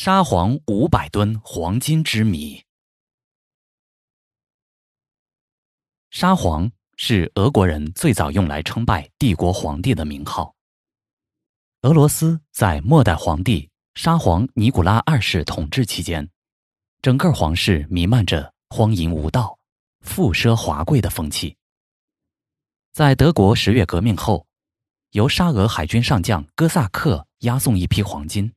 沙皇五百吨黄金之谜。沙皇是俄国人最早用来称拜帝国皇帝的名号。俄罗斯在末代皇帝沙皇尼古拉二世统治期间，整个皇室弥漫着荒淫无道、富奢华贵的风气。在德国十月革命后，由沙俄海军上将哥萨克押送一批黄金。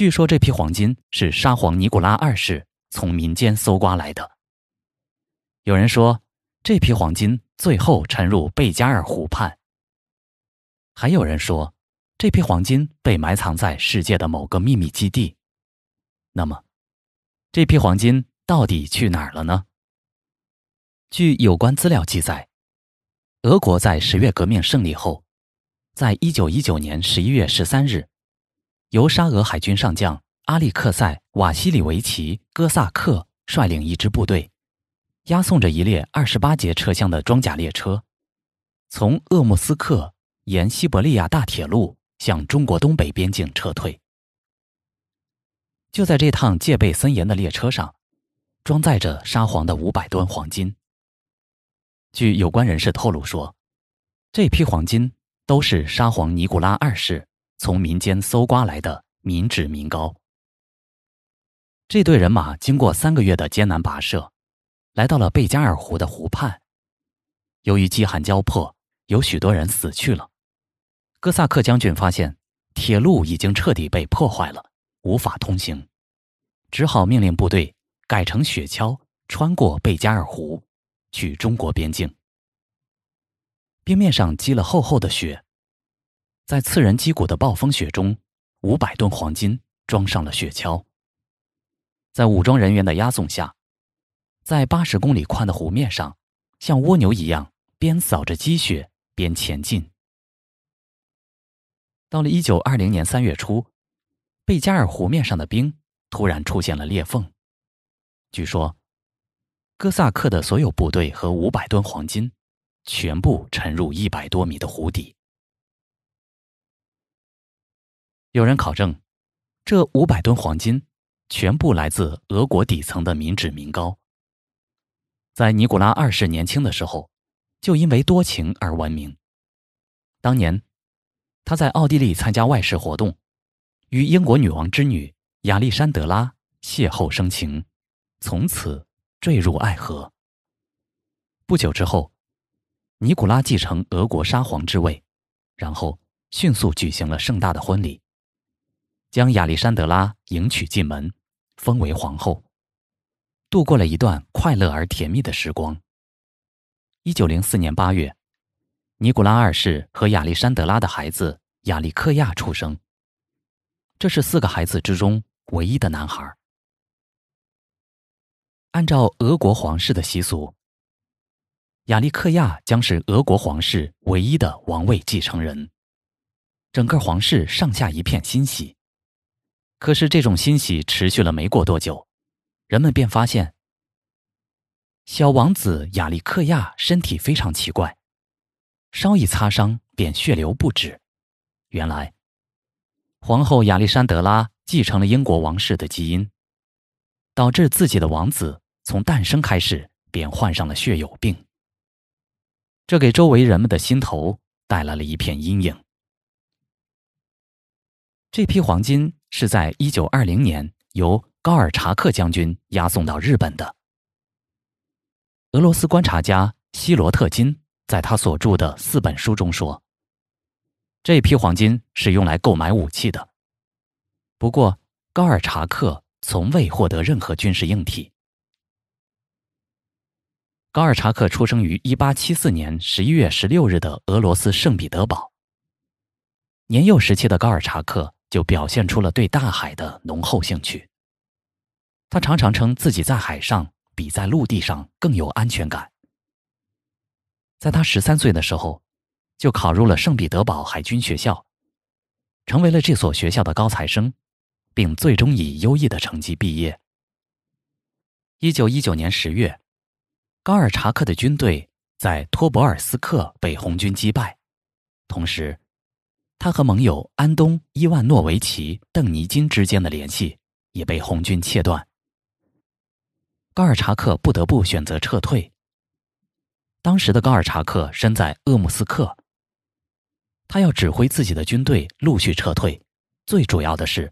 据说这批黄金是沙皇尼古拉二世从民间搜刮来的。有人说，这批黄金最后沉入贝加尔湖畔。还有人说，这批黄金被埋藏在世界的某个秘密基地。那么，这批黄金到底去哪儿了呢？据有关资料记载，俄国在十月革命胜利后，在一九一九年十一月十三日。由沙俄海军上将阿利克塞·瓦西里维奇·哥萨克率领一支部队，押送着一列二十八节车厢的装甲列车，从鄂木斯克沿西伯利亚大铁路向中国东北边境撤退。就在这趟戒备森严的列车上，装载着沙皇的五百吨黄金。据有关人士透露说，这批黄金都是沙皇尼古拉二世。从民间搜刮来的民脂民膏。这队人马经过三个月的艰难跋涉，来到了贝加尔湖的湖畔。由于饥寒交迫，有许多人死去了。哥萨克将军发现铁路已经彻底被破坏了，无法通行，只好命令部队改成雪橇穿过贝加尔湖，去中国边境。冰面上积了厚厚的雪。在刺人击骨的暴风雪中，五百吨黄金装上了雪橇。在武装人员的押送下，在八十公里宽的湖面上，像蜗牛一样边扫着积雪边前进。到了一九二零年三月初，贝加尔湖面上的冰突然出现了裂缝。据说，哥萨克的所有部队和五百吨黄金全部沉入一百多米的湖底。有人考证，这五百吨黄金全部来自俄国底层的民脂民膏。在尼古拉二世年轻的时候，就因为多情而闻名。当年，他在奥地利参加外事活动，与英国女王之女亚历山德拉邂逅生情，从此坠入爱河。不久之后，尼古拉继承俄国沙皇之位，然后迅速举行了盛大的婚礼。将亚历山德拉迎娶进门，封为皇后，度过了一段快乐而甜蜜的时光。一九零四年八月，尼古拉二世和亚历山德拉的孩子亚历克亚出生。这是四个孩子之中唯一的男孩。按照俄国皇室的习俗，亚历克亚将是俄国皇室唯一的王位继承人。整个皇室上下一片欣喜。可是这种欣喜持续了没过多久，人们便发现，小王子亚历克亚身体非常奇怪，稍一擦伤便血流不止。原来，皇后亚历山德拉继承了英国王室的基因，导致自己的王子从诞生开始便患上了血友病。这给周围人们的心头带来了一片阴影。这批黄金。是在一九二零年由高尔察克将军押送到日本的。俄罗斯观察家希罗特金在他所著的四本书中说，这批黄金是用来购买武器的。不过，高尔察克从未获得任何军事硬体。高尔察克出生于一八七四年十一月十六日的俄罗斯圣彼得堡。年幼时期的高尔察克。就表现出了对大海的浓厚兴趣。他常常称自己在海上比在陆地上更有安全感。在他十三岁的时候，就考入了圣彼得堡海军学校，成为了这所学校的高材生，并最终以优异的成绩毕业。一九一九年十月，高尔察克的军队在托博尔斯克被红军击败，同时。他和盟友安东·伊万诺维奇·邓尼金之间的联系也被红军切断。高尔察克不得不选择撤退。当时的高尔察克身在鄂木斯克，他要指挥自己的军队陆续撤退，最主要的是，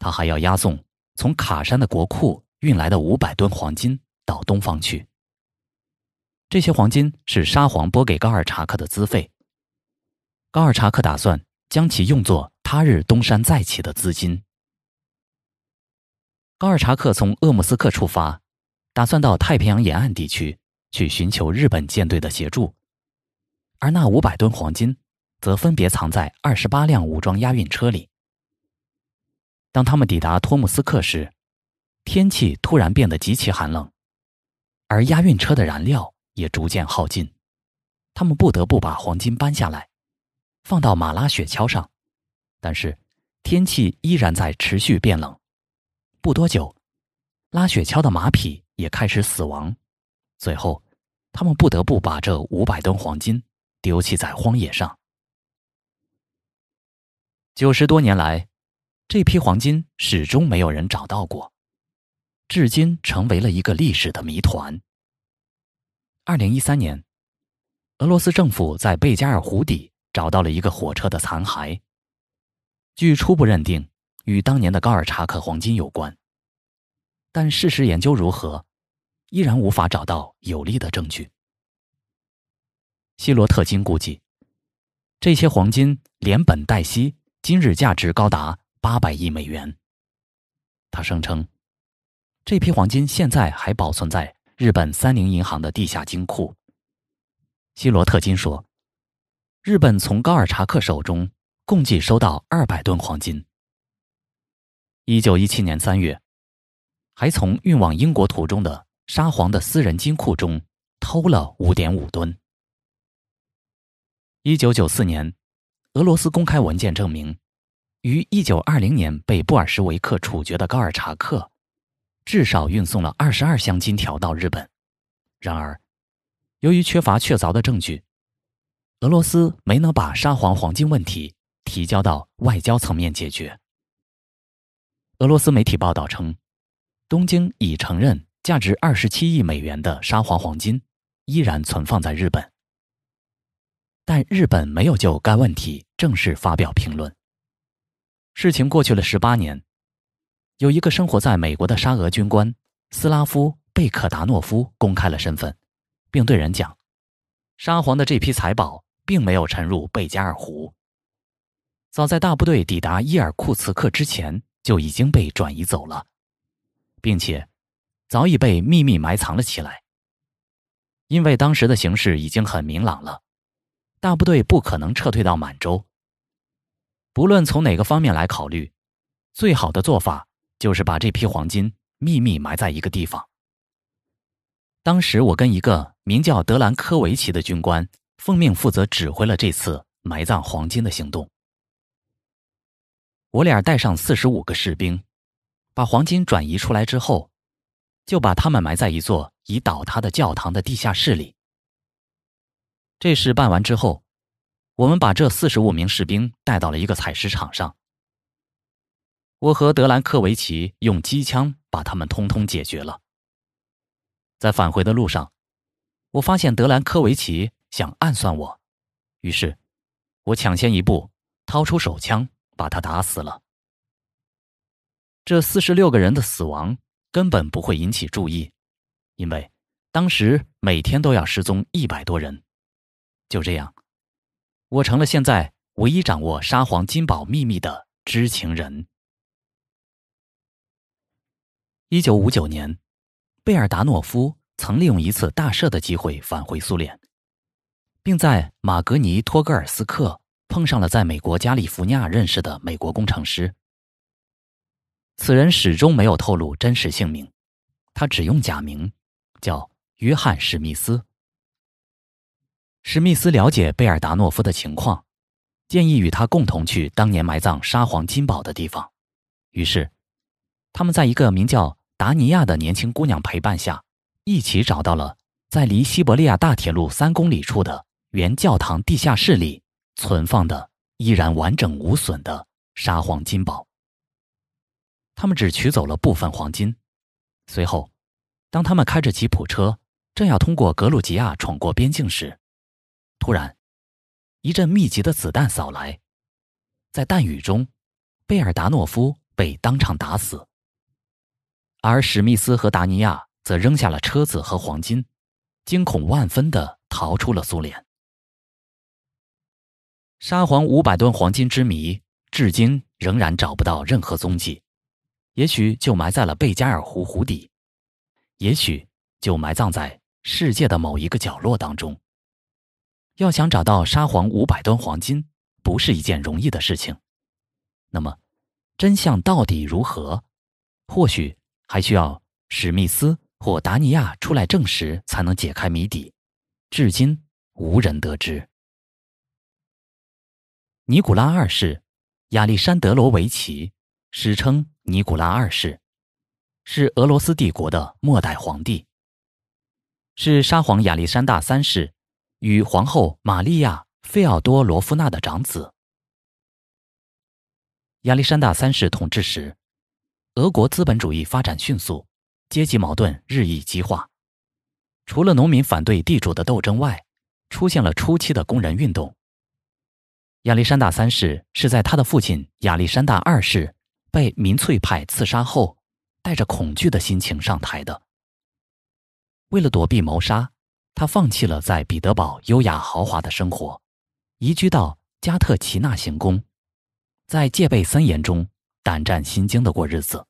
他还要押送从卡山的国库运来的五百吨黄金到东方去。这些黄金是沙皇拨给高尔察克的资费。高尔察克打算将其用作他日东山再起的资金。高尔察克从鄂木斯克出发。打算到太平洋沿岸地区去寻求日本舰队的协助，而那五百吨黄金则分别藏在二十八辆武装押运车里。当他们抵达托木斯克时，天气突然变得极其寒冷，而押运车的燃料也逐渐耗尽，他们不得不把黄金搬下来，放到马拉雪橇上。但是天气依然在持续变冷，不多久，拉雪橇的马匹。也开始死亡，最后，他们不得不把这五百吨黄金丢弃在荒野上。九十多年来，这批黄金始终没有人找到过，至今成为了一个历史的谜团。二零一三年，俄罗斯政府在贝加尔湖底找到了一个火车的残骸，据初步认定，与当年的高尔察克黄金有关。但事实研究如何，依然无法找到有力的证据。希罗特金估计，这些黄金连本带息，今日价值高达八百亿美元。他声称，这批黄金现在还保存在日本三菱银行的地下金库。希罗特金说，日本从高尔察克手中共计收到二百吨黄金。一九一七年三月。还从运往英国途中的沙皇的私人金库中偷了五点五吨。一九九四年，俄罗斯公开文件证明，于一九二零年被布尔什维克处决的高尔察克，至少运送了二十二箱金条到日本。然而，由于缺乏确凿的证据，俄罗斯没能把沙皇黄金问题提交到外交层面解决。俄罗斯媒体报道称。东京已承认，价值二十七亿美元的沙皇黄金依然存放在日本，但日本没有就该问题正式发表评论。事情过去了十八年，有一个生活在美国的沙俄军官斯拉夫·贝克达诺夫公开了身份，并对人讲：“沙皇的这批财宝并没有沉入贝加尔湖，早在大部队抵达伊尔库茨克之前就已经被转移走了。”并且，早已被秘密埋藏了起来。因为当时的形势已经很明朗了，大部队不可能撤退到满洲。不论从哪个方面来考虑，最好的做法就是把这批黄金秘密埋在一个地方。当时我跟一个名叫德兰科维奇的军官奉命负责指挥了这次埋葬黄金的行动。我俩带上四十五个士兵。把黄金转移出来之后，就把他们埋在一座已倒塌的教堂的地下室里。这事办完之后，我们把这四十五名士兵带到了一个采石场上。我和德兰科维奇用机枪把他们通通解决了。在返回的路上，我发现德兰科维奇想暗算我，于是，我抢先一步掏出手枪，把他打死了。这四十六个人的死亡根本不会引起注意，因为当时每天都要失踪一百多人。就这样，我成了现在唯一掌握沙皇金宝秘密的知情人。一九五九年，贝尔达诺夫曾利用一次大赦的机会返回苏联，并在马格尼托格尔斯克碰上了在美国加利福尼亚认识的美国工程师。此人始终没有透露真实姓名，他只用假名，叫约翰·史密斯。史密斯了解贝尔达诺夫的情况，建议与他共同去当年埋葬沙皇金宝的地方。于是，他们在一个名叫达尼亚的年轻姑娘陪伴下，一起找到了在离西伯利亚大铁路三公里处的原教堂地下室里存放的依然完整无损的沙皇金宝。他们只取走了部分黄金。随后，当他们开着吉普车正要通过格鲁吉亚闯过边境时，突然，一阵密集的子弹扫来，在弹雨中，贝尔达诺夫被当场打死，而史密斯和达尼亚则扔下了车子和黄金，惊恐万分地逃出了苏联。沙皇五百吨黄金之谜，至今仍然找不到任何踪迹。也许就埋在了贝加尔湖湖底，也许就埋葬在世界的某一个角落当中。要想找到沙皇五百吨黄金，不是一件容易的事情。那么，真相到底如何？或许还需要史密斯或达尼亚出来证实，才能解开谜底。至今无人得知。尼古拉二世，亚历山德罗维奇，史称尼古拉二世，是俄罗斯帝国的末代皇帝，是沙皇亚历山大三世与皇后玛利亚·费奥多罗夫娜的长子。亚历山大三世统治时，俄国资本主义发展迅速，阶级矛盾日益激化。除了农民反对地主的斗争外，出现了初期的工人运动。亚历山大三世是在他的父亲亚历山大二世被民粹派刺杀后，带着恐惧的心情上台的。为了躲避谋杀，他放弃了在彼得堡优雅豪华的生活，移居到加特齐纳行宫，在戒备森严中胆战心惊的过日子。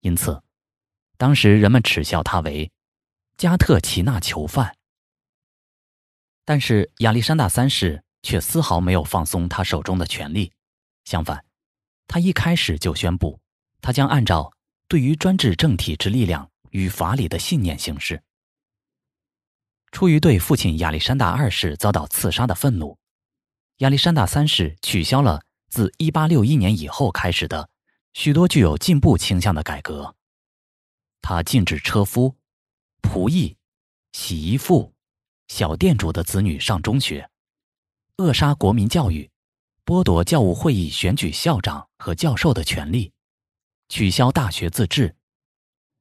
因此，当时人们耻笑他为加特齐纳囚犯。但是亚历山大三世。却丝毫没有放松他手中的权力，相反，他一开始就宣布，他将按照对于专制政体之力量与法理的信念行事。出于对父亲亚历山大二世遭到刺杀的愤怒，亚历山大三世取消了自1861年以后开始的许多具有进步倾向的改革。他禁止车夫、仆役、洗衣妇、小店主的子女上中学。扼杀国民教育，剥夺教务会议选举校长和教授的权利，取消大学自治，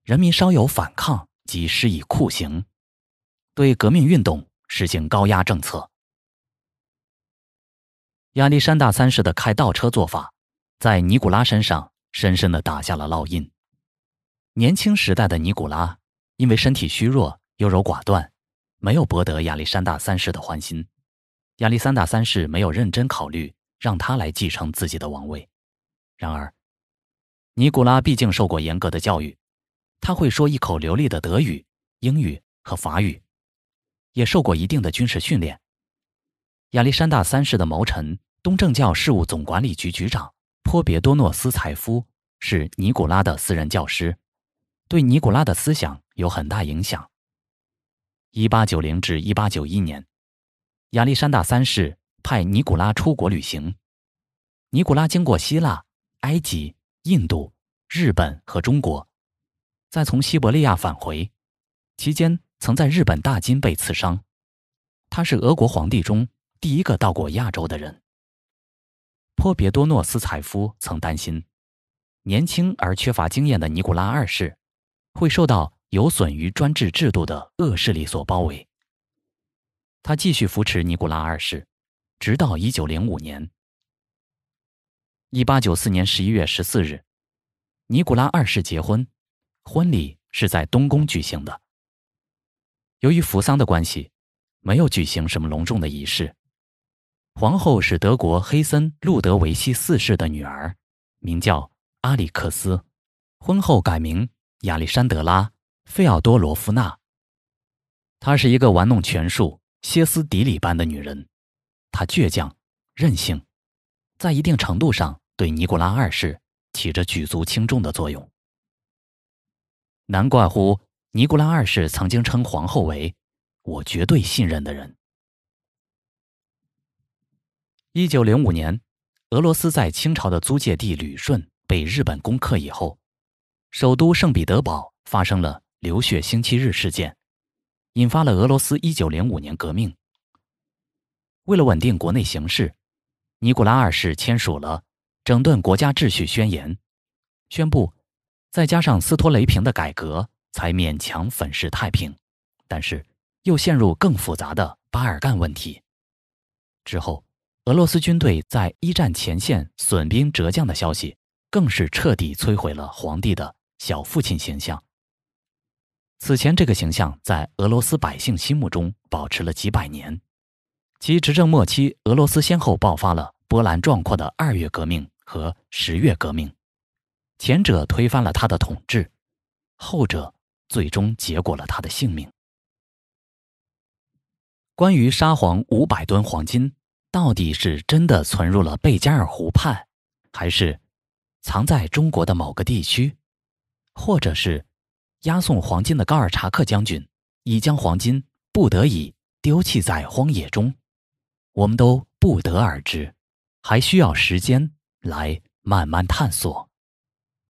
人民稍有反抗即施以酷刑，对革命运动实行高压政策。亚历山大三世的开倒车做法，在尼古拉身上深深的打下了烙印。年轻时代的尼古拉因为身体虚弱、优柔寡断，没有博得亚历山大三世的欢心。亚历山大三世没有认真考虑让他来继承自己的王位。然而，尼古拉毕竟受过严格的教育，他会说一口流利的德语、英语和法语，也受过一定的军事训练。亚历山大三世的谋臣、东正教事务总管理局局长波别多诺斯采夫是尼古拉的私人教师，对尼古拉的思想有很大影响。一八九零至一八九一年。亚历山大三世派尼古拉出国旅行。尼古拉经过希腊、埃及、印度、日本和中国，再从西伯利亚返回，期间曾在日本大金被刺伤。他是俄国皇帝中第一个到过亚洲的人。颇别多诺斯采夫曾担心，年轻而缺乏经验的尼古拉二世会受到有损于专制制度的恶势力所包围。他继续扶持尼古拉二世，直到一九零五年。一八九四年十一月十四日，尼古拉二世结婚，婚礼是在东宫举行的。由于扶丧的关系，没有举行什么隆重的仪式。皇后是德国黑森路德维希四世的女儿，名叫阿里克斯，婚后改名亚历山德拉·费奥多罗夫娜。她是一个玩弄权术。歇斯底里般的女人，她倔强、任性，在一定程度上对尼古拉二世起着举足轻重的作用。难怪乎尼古拉二世曾经称皇后为“我绝对信任的人”。一九零五年，俄罗斯在清朝的租界地旅顺被日本攻克以后，首都圣彼得堡发生了流血星期日事件。引发了俄罗斯一九零五年革命。为了稳定国内形势，尼古拉二世签署了整顿国家秩序宣言，宣布，再加上斯托雷平的改革，才勉强粉饰太平，但是又陷入更复杂的巴尔干问题。之后，俄罗斯军队在一战前线损兵折将的消息，更是彻底摧毁了皇帝的小父亲形象。此前，这个形象在俄罗斯百姓心目中保持了几百年。其执政末期，俄罗斯先后爆发了波澜壮阔的二月革命和十月革命，前者推翻了他的统治，后者最终结果了他的性命。关于沙皇五百吨黄金到底是真的存入了贝加尔湖畔，还是藏在中国的某个地区，或者是押送黄金的高尔察克将军已将黄金不得已丢弃在荒野中？我们都不得而知，还需要时间来慢慢探索。